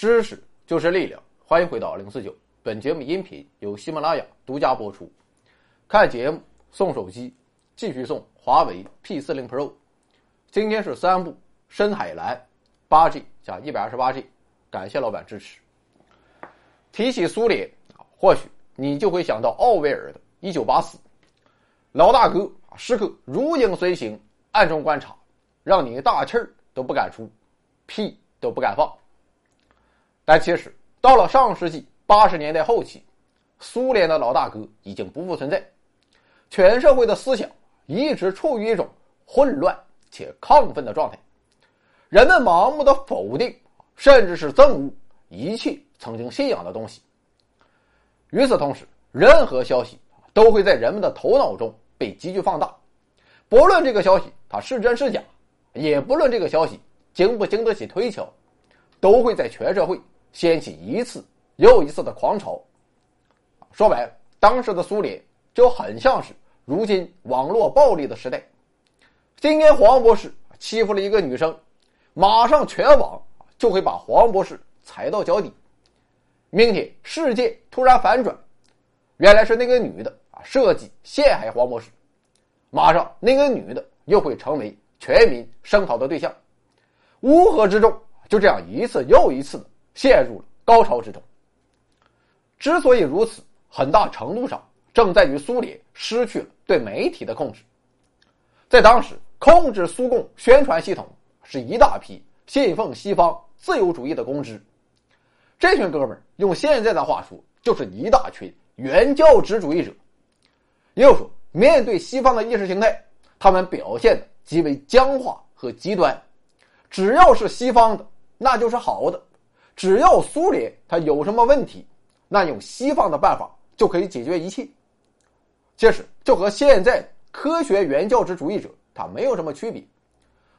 知识就是力量，欢迎回到零四九。本节目音频由喜马拉雅独家播出。看节目送手机，继续送华为 P 四零 Pro。今天是三部深海蓝，八 G 加一百二十八 G，感谢老板支持。提起苏联，或许你就会想到奥威尔的《一九八四》，老大哥时刻如影随形，暗中观察，让你大气儿都不敢出，屁都不敢放。但其实，到了上世纪八十年代后期，苏联的老大哥已经不复存在，全社会的思想一直处于一种混乱且亢奋的状态，人们盲目的否定，甚至是憎恶一切曾经信仰的东西。与此同时，任何消息都会在人们的头脑中被急剧放大，不论这个消息它是真是假，也不论这个消息经不经得起推敲，都会在全社会。掀起一次又一次的狂潮。说白了，当时的苏联就很像是如今网络暴力的时代。今天黄博士欺负了一个女生，马上全网就会把黄博士踩到脚底。明天世界突然反转，原来是那个女的啊设计陷害黄博士，马上那个女的又会成为全民声讨的对象。乌合之众就这样一次又一次的。陷入了高潮之中。之所以如此，很大程度上正在于苏联失去了对媒体的控制。在当时，控制苏共宣传系统是一大批信奉西方自由主义的公知。这群哥们儿用现在的话说，就是一大群原教旨主义者。也就说，面对西方的意识形态，他们表现的极为僵化和极端。只要是西方的，那就是好的。只要苏联它有什么问题，那用西方的办法就可以解决一切。其实就和现在科学原教旨主义者他没有什么区别。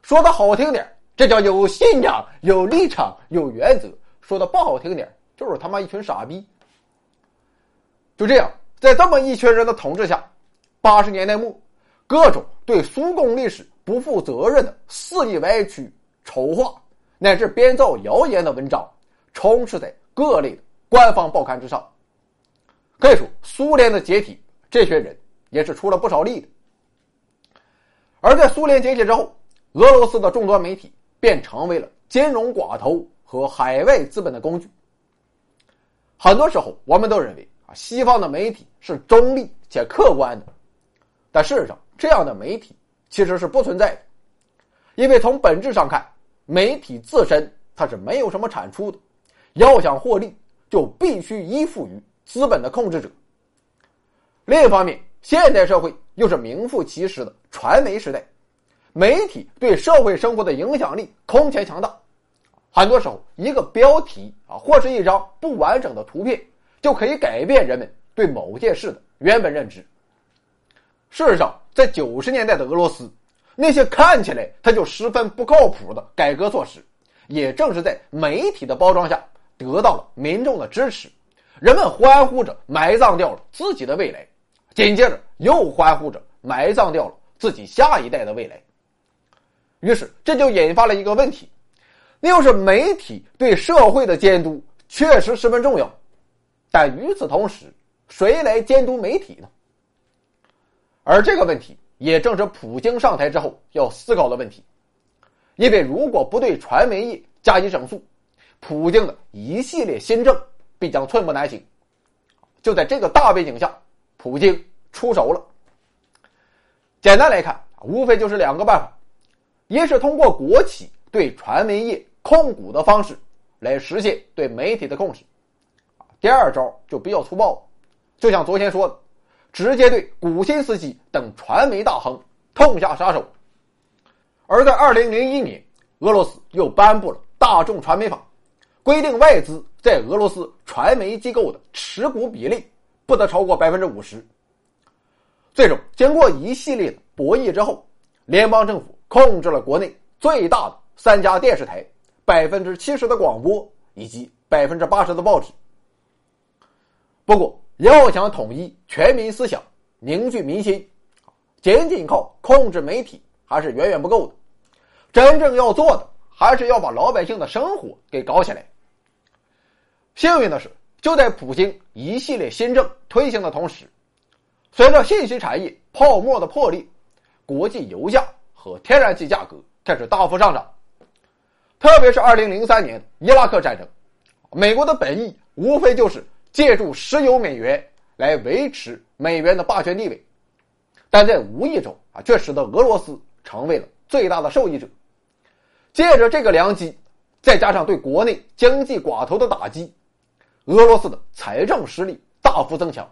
说的好听点，这叫有信仰、有立场、有原则；说的不好听点，就是他妈一群傻逼。就这样，在这么一群人的统治下，八十年代末，各种对苏共历史不负责任的肆意歪曲、丑化乃至编造谣言的文章。充斥在各类的官方报刊之上，可以说苏联的解体，这群人也是出了不少力的。而在苏联解体之后，俄罗斯的众多媒体便成为了金融寡头和海外资本的工具。很多时候，我们都认为啊，西方的媒体是中立且客观的，但事实上，这样的媒体其实是不存在的，因为从本质上看，媒体自身它是没有什么产出的。要想获利，就必须依附于资本的控制者。另一方面，现代社会又是名副其实的传媒时代，媒体对社会生活的影响力空前强大。很多时候，一个标题啊，或是一张不完整的图片，就可以改变人们对某件事的原本认知。事实上，在九十年代的俄罗斯，那些看起来它就十分不靠谱的改革措施，也正是在媒体的包装下。得到了民众的支持，人们欢呼着埋葬掉了自己的未来，紧接着又欢呼着埋葬掉了自己下一代的未来。于是这就引发了一个问题，那就是媒体对社会的监督确实十分重要，但与此同时，谁来监督媒体呢？而这个问题也正是普京上台之后要思考的问题，因为如果不对传媒业加以整肃。普京的一系列新政必将寸步难行。就在这个大背景下，普京出手了。简单来看，无非就是两个办法：一是通过国企对传媒业控股的方式来实现对媒体的控制；第二招就比较粗暴，就像昨天说的，直接对古新斯基等传媒大亨痛下杀手。而在二零零一年，俄罗斯又颁布了《大众传媒法》。规定外资在俄罗斯传媒机构的持股比例不得超过百分之五十。最终，经过一系列的博弈之后，联邦政府控制了国内最大的三家电视台、百分之七十的广播以及百分之八十的报纸。不过，要想统一全民思想、凝聚民心，仅仅靠控制媒体还是远远不够的。真正要做的，还是要把老百姓的生活给搞起来。幸运的是，就在普京一系列新政推行的同时，随着信息产业泡沫的破裂，国际油价和天然气价格开始大幅上涨。特别是二零零三年伊拉克战争，美国的本意无非就是借助石油美元来维持美元的霸权地位，但在无意中啊，却使得俄罗斯成为了最大的受益者。借着这个良机，再加上对国内经济寡头的打击，俄罗斯的财政实力大幅增强。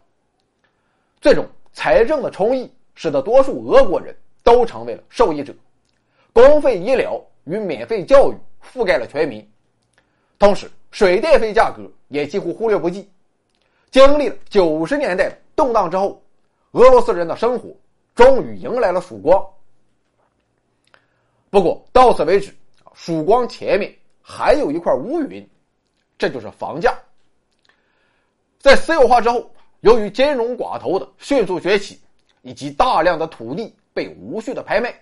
这种财政的充溢，使得多数俄国人都成为了受益者，公费医疗与免费教育。覆盖了全民，同时水电费价格也几乎忽略不计。经历了九十年代的动荡之后，俄罗斯人的生活终于迎来了曙光。不过到此为止，曙光前面还有一块乌云，这就是房价。在私有化之后，由于金融寡头的迅速崛起，以及大量的土地被无序的拍卖，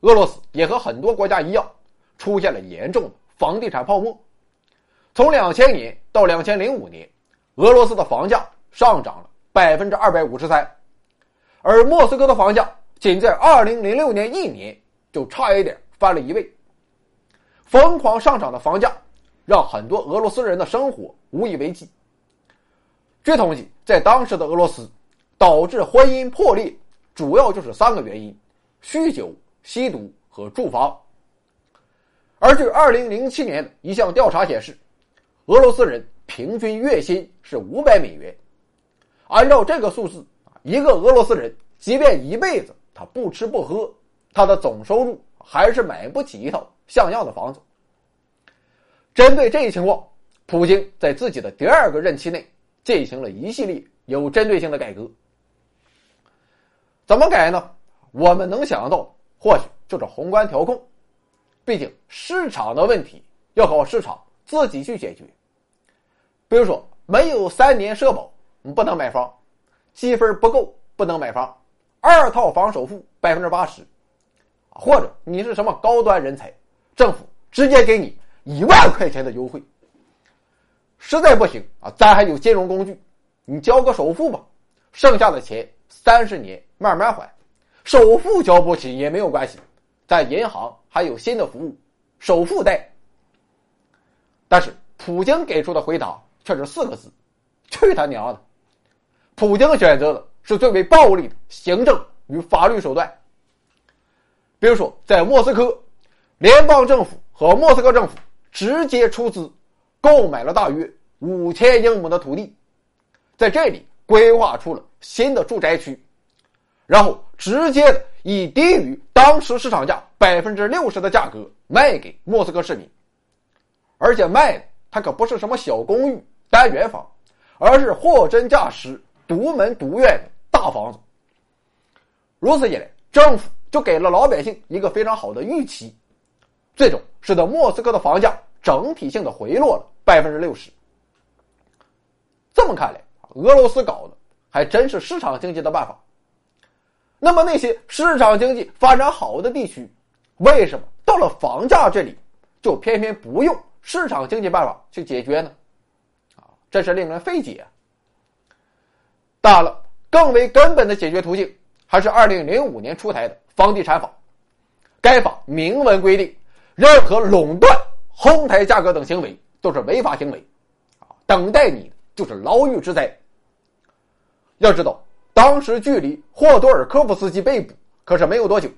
俄罗斯也和很多国家一样。出现了严重的房地产泡沫。从两千年到两千零五年，俄罗斯的房价上涨了百分之二百五十三，而莫斯科的房价仅在二零零六年一年就差一点翻了一倍。疯狂上涨的房价让很多俄罗斯人的生活无以为继。据统计，在当时的俄罗斯，导致婚姻破裂主要就是三个原因：酗酒、吸毒和住房。而据二零零七年一项调查显示，俄罗斯人平均月薪是五百美元。按照这个数字，一个俄罗斯人即便一辈子他不吃不喝，他的总收入还是买不起一套像样的房子。针对这一情况，普京在自己的第二个任期内进行了一系列有针对性的改革。怎么改呢？我们能想到，或许就是宏观调控。毕竟市场的问题要靠市场自己去解决。比如说，没有三年社保，你不能买房；积分不够，不能买房；二套房首付百分之八十，或者你是什么高端人才，政府直接给你一万块钱的优惠。实在不行啊，咱还有金融工具，你交个首付吧，剩下的钱三十年慢慢还，首付交不起也没有关系。在银行还有新的服务，首付贷。但是普京给出的回答却是四个字：“去他娘的！”普京选择的是最为暴力的行政与法律手段。比如说，在莫斯科，联邦政府和莫斯科政府直接出资购买了大约五千英亩的土地，在这里规划出了新的住宅区，然后直接的。以低于当时市场价百分之六十的价格卖给莫斯科市民，而且卖的它可不是什么小公寓、单元房，而是货真价实、独门独院的大房子。如此一来，政府就给了老百姓一个非常好的预期，最终使得莫斯科的房价整体性的回落了百分之六十。这么看来，俄罗斯搞的还真是市场经济的办法。那么那些市场经济发展好的地区，为什么到了房价这里，就偏偏不用市场经济办法去解决呢？啊，真是令人费解。当然了，更为根本的解决途径还是二零零五年出台的房地产法。该法明文规定，任何垄断、哄抬价格等行为都是违法行为，啊，等待你就是牢狱之灾。要知道。当时距离霍多尔科夫斯基被捕可是没有多久，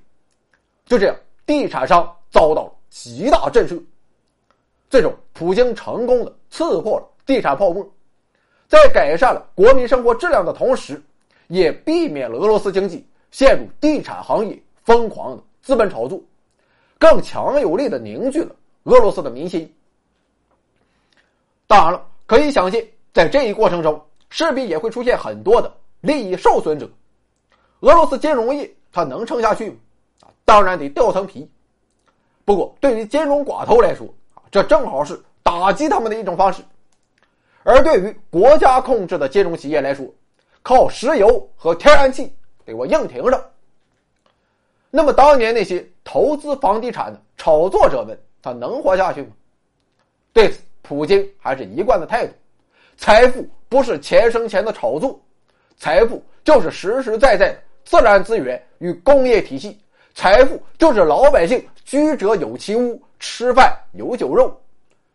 就这样，地产商遭到了极大震慑。最终，普京成功的刺破了地产泡沫，在改善了国民生活质量的同时，也避免了俄罗斯经济陷入地产行业疯狂的资本炒作，更强有力的凝聚了俄罗斯的民心。当然了，可以想见，在这一过程中，势必也会出现很多的。利益受损者，俄罗斯金融业它能撑下去吗？啊，当然得掉层皮。不过，对于金融寡头来说，啊，这正好是打击他们的一种方式；而对于国家控制的金融企业来说，靠石油和天然气给我硬挺着。那么，当年那些投资房地产的炒作者们，他能活下去吗？对此，普京还是一贯的态度：财富不是钱生钱的炒作，财富就是实实在在的自然资源与工业体系，财富就是老百姓居者有其屋、吃饭有酒肉。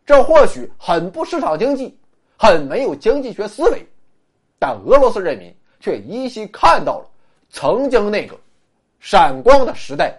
这或许很不市场经济，很没有经济学思维，但俄罗斯人民却依稀看到了曾经那个闪光的时代。